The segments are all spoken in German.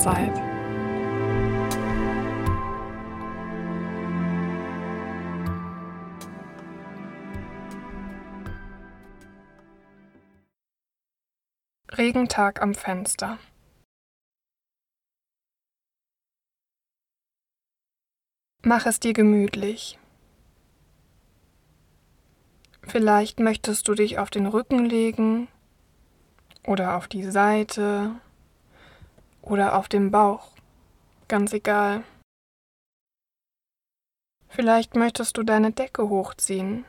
Zeit. Regentag am Fenster. Mach es dir gemütlich. Vielleicht möchtest du dich auf den Rücken legen oder auf die Seite oder auf den Bauch, ganz egal. Vielleicht möchtest du deine Decke hochziehen,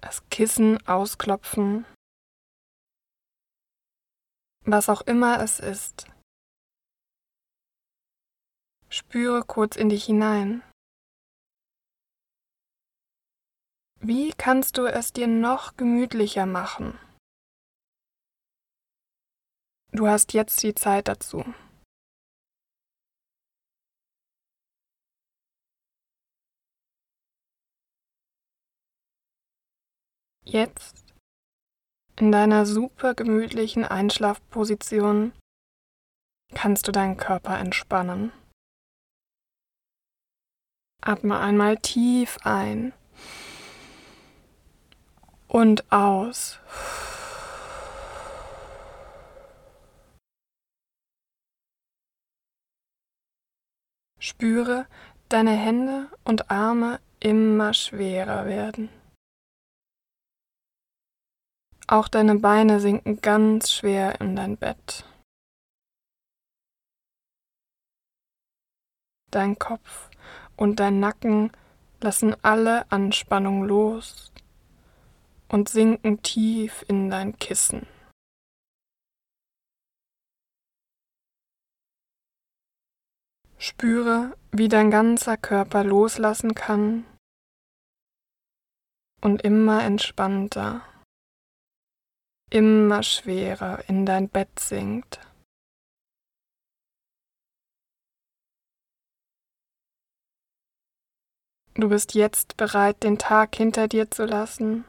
das Kissen ausklopfen, was auch immer es ist. Spüre kurz in dich hinein. Wie kannst du es dir noch gemütlicher machen? Du hast jetzt die Zeit dazu. Jetzt in deiner super gemütlichen Einschlafposition kannst du deinen Körper entspannen. Atme einmal tief ein und aus. Spüre deine Hände und Arme immer schwerer werden. Auch deine Beine sinken ganz schwer in dein Bett. Dein Kopf und dein Nacken lassen alle Anspannung los und sinken tief in dein Kissen. Spüre, wie dein ganzer Körper loslassen kann und immer entspannter, immer schwerer in dein Bett sinkt. Du bist jetzt bereit, den Tag hinter dir zu lassen,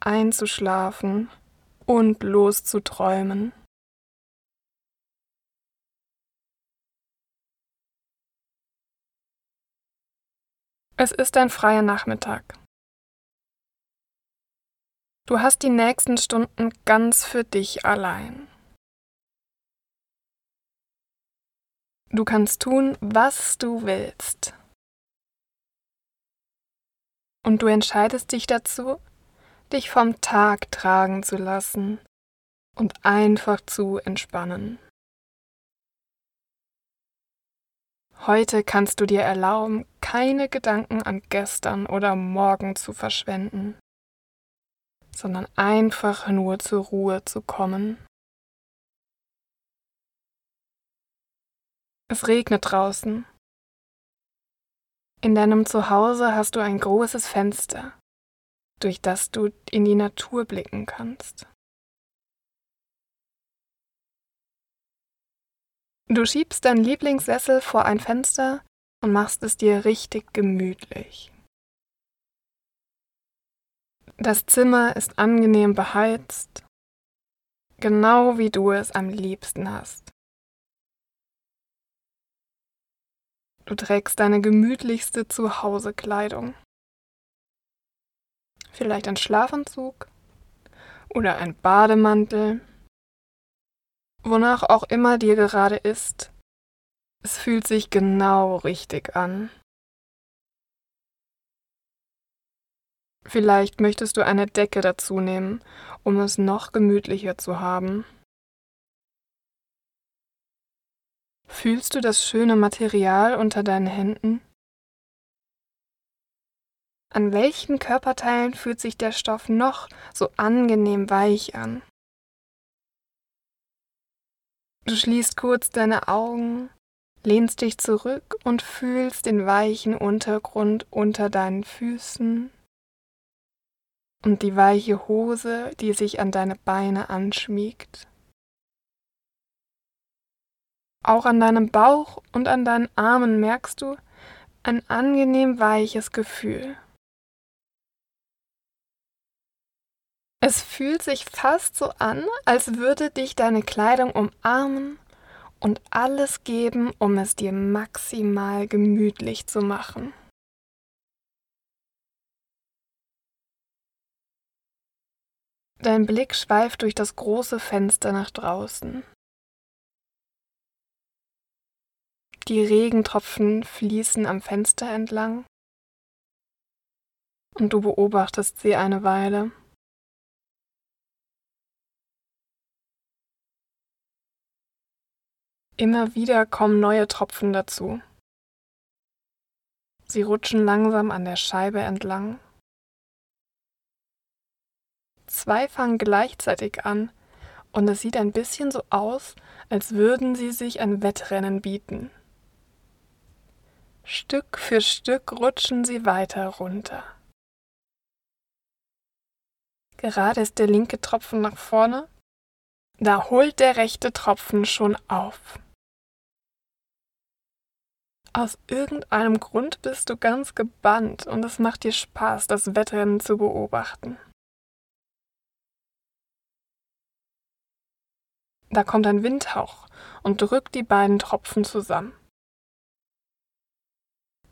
einzuschlafen und loszuträumen. Es ist ein freier Nachmittag. Du hast die nächsten Stunden ganz für dich allein. Du kannst tun, was du willst und du entscheidest dich dazu, dich vom Tag tragen zu lassen und einfach zu entspannen. Heute kannst du dir erlauben, keine Gedanken an gestern oder morgen zu verschwenden, sondern einfach nur zur Ruhe zu kommen. Es regnet draußen in deinem Zuhause hast du ein großes Fenster, durch das du in die Natur blicken kannst. Du schiebst deinen Lieblingssessel vor ein Fenster und machst es dir richtig gemütlich. Das Zimmer ist angenehm beheizt, genau wie du es am liebsten hast. Du trägst deine gemütlichste Zuhausekleidung. Vielleicht ein Schlafanzug oder ein Bademantel. Wonach auch immer dir gerade ist, es fühlt sich genau richtig an. Vielleicht möchtest du eine Decke dazu nehmen, um es noch gemütlicher zu haben. Fühlst du das schöne Material unter deinen Händen? An welchen Körperteilen fühlt sich der Stoff noch so angenehm weich an? Du schließt kurz deine Augen, lehnst dich zurück und fühlst den weichen Untergrund unter deinen Füßen und die weiche Hose, die sich an deine Beine anschmiegt. Auch an deinem Bauch und an deinen Armen merkst du ein angenehm weiches Gefühl. Es fühlt sich fast so an, als würde dich deine Kleidung umarmen und alles geben, um es dir maximal gemütlich zu machen. Dein Blick schweift durch das große Fenster nach draußen. Die Regentropfen fließen am Fenster entlang und du beobachtest sie eine Weile. Immer wieder kommen neue Tropfen dazu. Sie rutschen langsam an der Scheibe entlang Zwei fangen gleichzeitig an und es sieht ein bisschen so aus, als würden sie sich ein Wettrennen bieten. Stück für Stück rutschen sie weiter runter. Gerade ist der linke Tropfen nach vorne, da holt der rechte Tropfen schon auf. Aus irgendeinem Grund bist du ganz gebannt und es macht dir Spaß, das Wettrennen zu beobachten. Da kommt ein Windhauch und drückt die beiden Tropfen zusammen.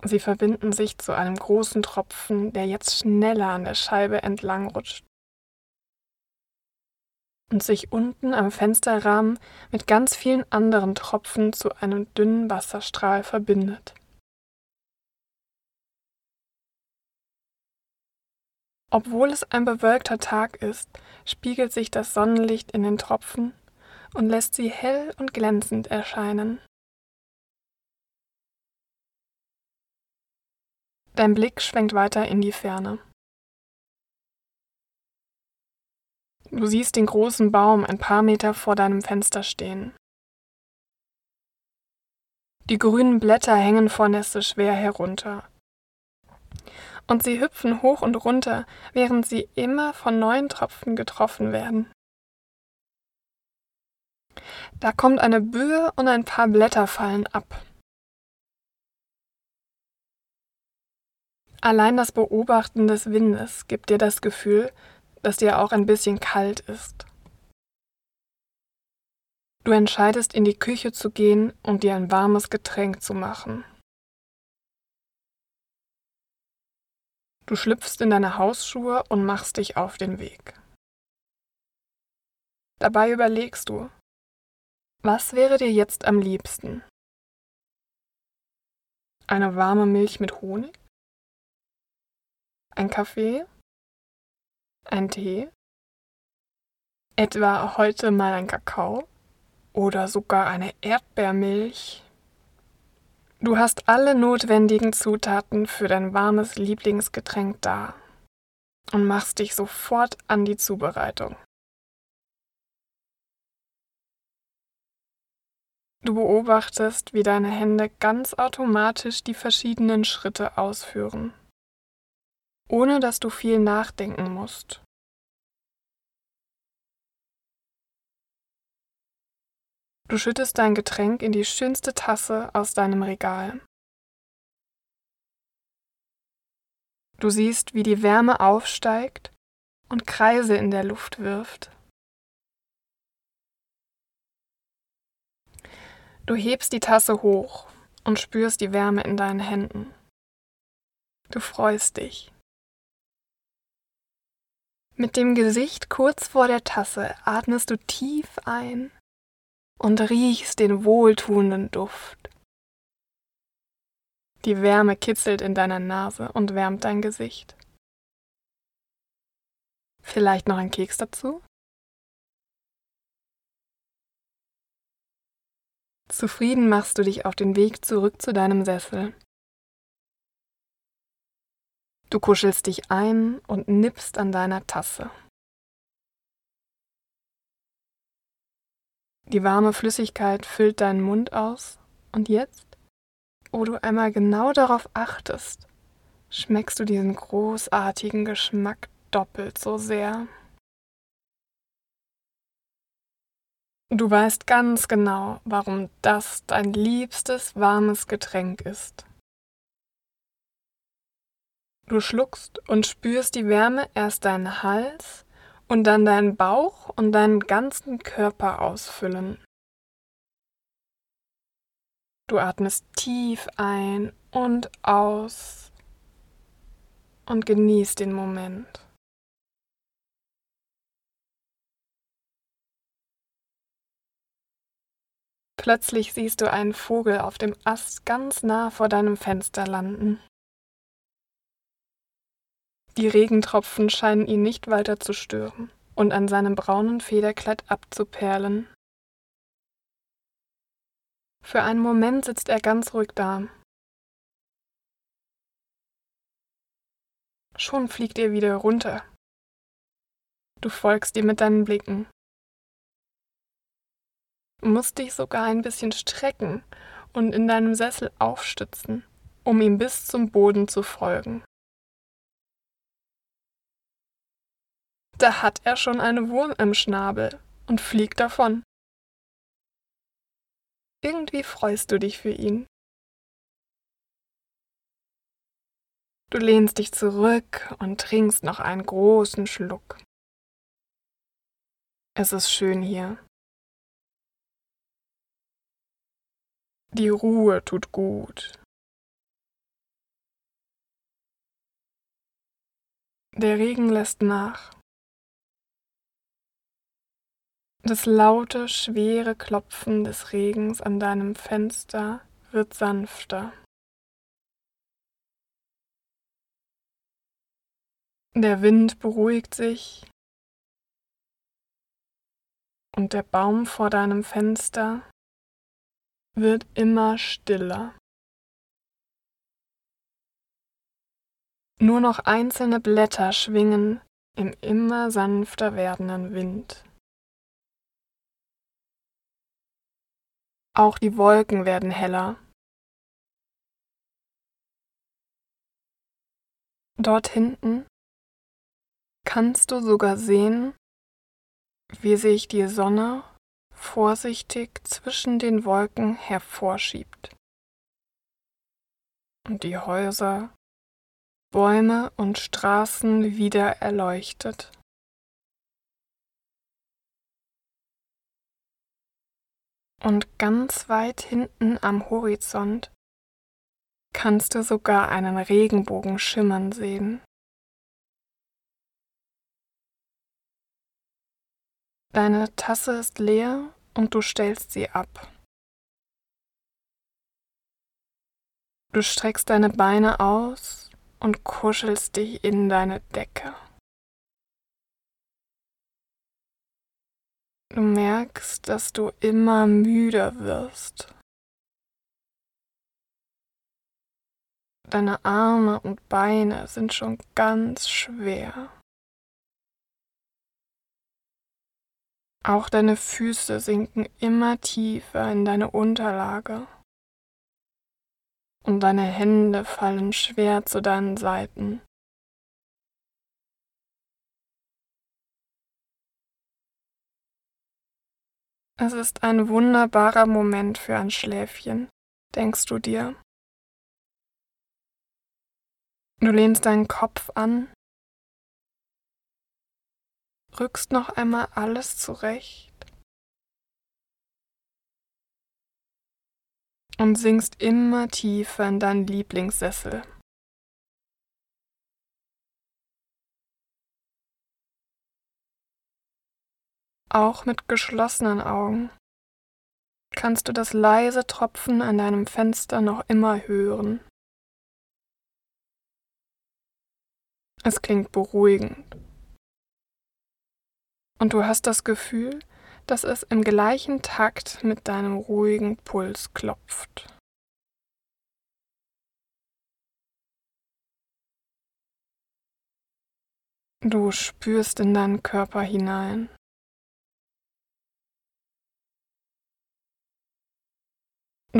Sie verbinden sich zu einem großen Tropfen, der jetzt schneller an der Scheibe entlang rutscht und sich unten am Fensterrahmen mit ganz vielen anderen Tropfen zu einem dünnen Wasserstrahl verbindet. Obwohl es ein bewölkter Tag ist, spiegelt sich das Sonnenlicht in den Tropfen und lässt sie hell und glänzend erscheinen. Dein Blick schwenkt weiter in die Ferne. Du siehst den großen Baum ein paar Meter vor deinem Fenster stehen. Die grünen Blätter hängen vor Nässe schwer herunter. Und sie hüpfen hoch und runter, während sie immer von neuen Tropfen getroffen werden. Da kommt eine Böe und ein paar Blätter fallen ab. Allein das Beobachten des Windes gibt dir das Gefühl, dass dir auch ein bisschen kalt ist. Du entscheidest, in die Küche zu gehen und dir ein warmes Getränk zu machen. Du schlüpfst in deine Hausschuhe und machst dich auf den Weg. Dabei überlegst du, was wäre dir jetzt am liebsten? Eine warme Milch mit Honig? Ein Kaffee? Ein Tee? Etwa heute mal ein Kakao? Oder sogar eine Erdbeermilch? Du hast alle notwendigen Zutaten für dein warmes Lieblingsgetränk da und machst dich sofort an die Zubereitung. Du beobachtest, wie deine Hände ganz automatisch die verschiedenen Schritte ausführen, ohne dass du viel nachdenken musst. Du schüttest dein Getränk in die schönste Tasse aus deinem Regal. Du siehst, wie die Wärme aufsteigt und Kreise in der Luft wirft. Du hebst die Tasse hoch und spürst die Wärme in deinen Händen. Du freust dich. Mit dem Gesicht kurz vor der Tasse atmest du tief ein und riechst den wohltuenden Duft. Die Wärme kitzelt in deiner Nase und wärmt dein Gesicht. Vielleicht noch ein Keks dazu? Zufrieden machst du dich auf den Weg zurück zu deinem Sessel. Du kuschelst dich ein und nippst an deiner Tasse. Die warme Flüssigkeit füllt deinen Mund aus und jetzt, wo du einmal genau darauf achtest, schmeckst du diesen großartigen Geschmack doppelt so sehr. Du weißt ganz genau, warum das dein liebstes warmes Getränk ist. Du schluckst und spürst die Wärme erst deinen Hals und dann deinen Bauch und deinen ganzen Körper ausfüllen. Du atmest tief ein und aus und genießt den Moment. Plötzlich siehst du einen Vogel auf dem Ast ganz nah vor deinem Fenster landen. Die Regentropfen scheinen ihn nicht weiter zu stören und an seinem braunen Federkleid abzuperlen. Für einen Moment sitzt er ganz ruhig da. Schon fliegt er wieder runter. Du folgst ihm mit deinen Blicken musst dich sogar ein bisschen strecken und in deinem Sessel aufstützen, um ihm bis zum Boden zu folgen. Da hat er schon eine Wurm im Schnabel und fliegt davon. Irgendwie freust du dich für ihn. Du lehnst dich zurück und trinkst noch einen großen Schluck. Es ist schön hier. Die Ruhe tut gut. Der Regen lässt nach. Das laute, schwere Klopfen des Regens an deinem Fenster wird sanfter. Der Wind beruhigt sich und der Baum vor deinem Fenster wird immer stiller. Nur noch einzelne Blätter schwingen im immer sanfter werdenden Wind. Auch die Wolken werden heller. Dort hinten kannst du sogar sehen, wie sich die Sonne vorsichtig zwischen den Wolken hervorschiebt. Und die Häuser, Bäume und Straßen wieder erleuchtet. Und ganz weit hinten am Horizont kannst du sogar einen Regenbogen schimmern sehen. Deine Tasse ist leer und du stellst sie ab. Du streckst deine Beine aus und kuschelst dich in deine Decke. Du merkst, dass du immer müder wirst. Deine Arme und Beine sind schon ganz schwer. Auch deine Füße sinken immer tiefer in deine Unterlage und deine Hände fallen schwer zu deinen Seiten. Es ist ein wunderbarer Moment für ein Schläfchen, denkst du dir. Du lehnst deinen Kopf an rückst noch einmal alles zurecht und sinkst immer tiefer in deinen Lieblingssessel. Auch mit geschlossenen Augen kannst du das leise Tropfen an deinem Fenster noch immer hören. Es klingt beruhigend und du hast das Gefühl, dass es im gleichen Takt mit deinem ruhigen Puls klopft. Du spürst in deinen Körper hinein.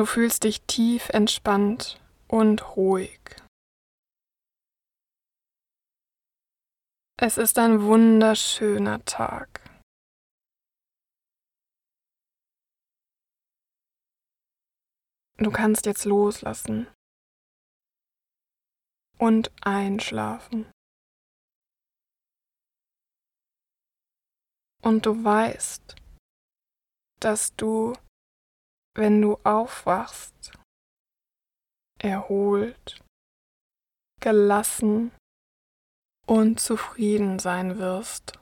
Du fühlst dich tief entspannt und ruhig. Es ist ein wunderschöner Tag. Du kannst jetzt loslassen und einschlafen. Und du weißt, dass du, wenn du aufwachst, erholt, gelassen und zufrieden sein wirst.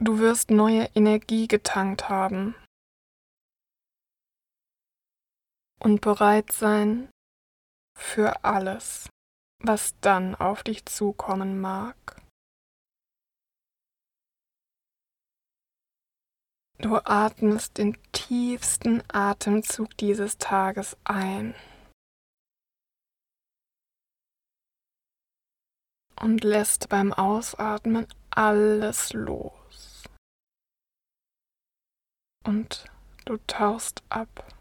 Du wirst neue Energie getankt haben und bereit sein für alles, was dann auf dich zukommen mag. Du atmest den tiefsten Atemzug dieses Tages ein und lässt beim Ausatmen alles los. Und du tauchst ab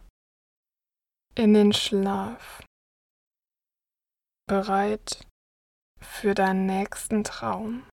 in den Schlaf, bereit für deinen nächsten Traum.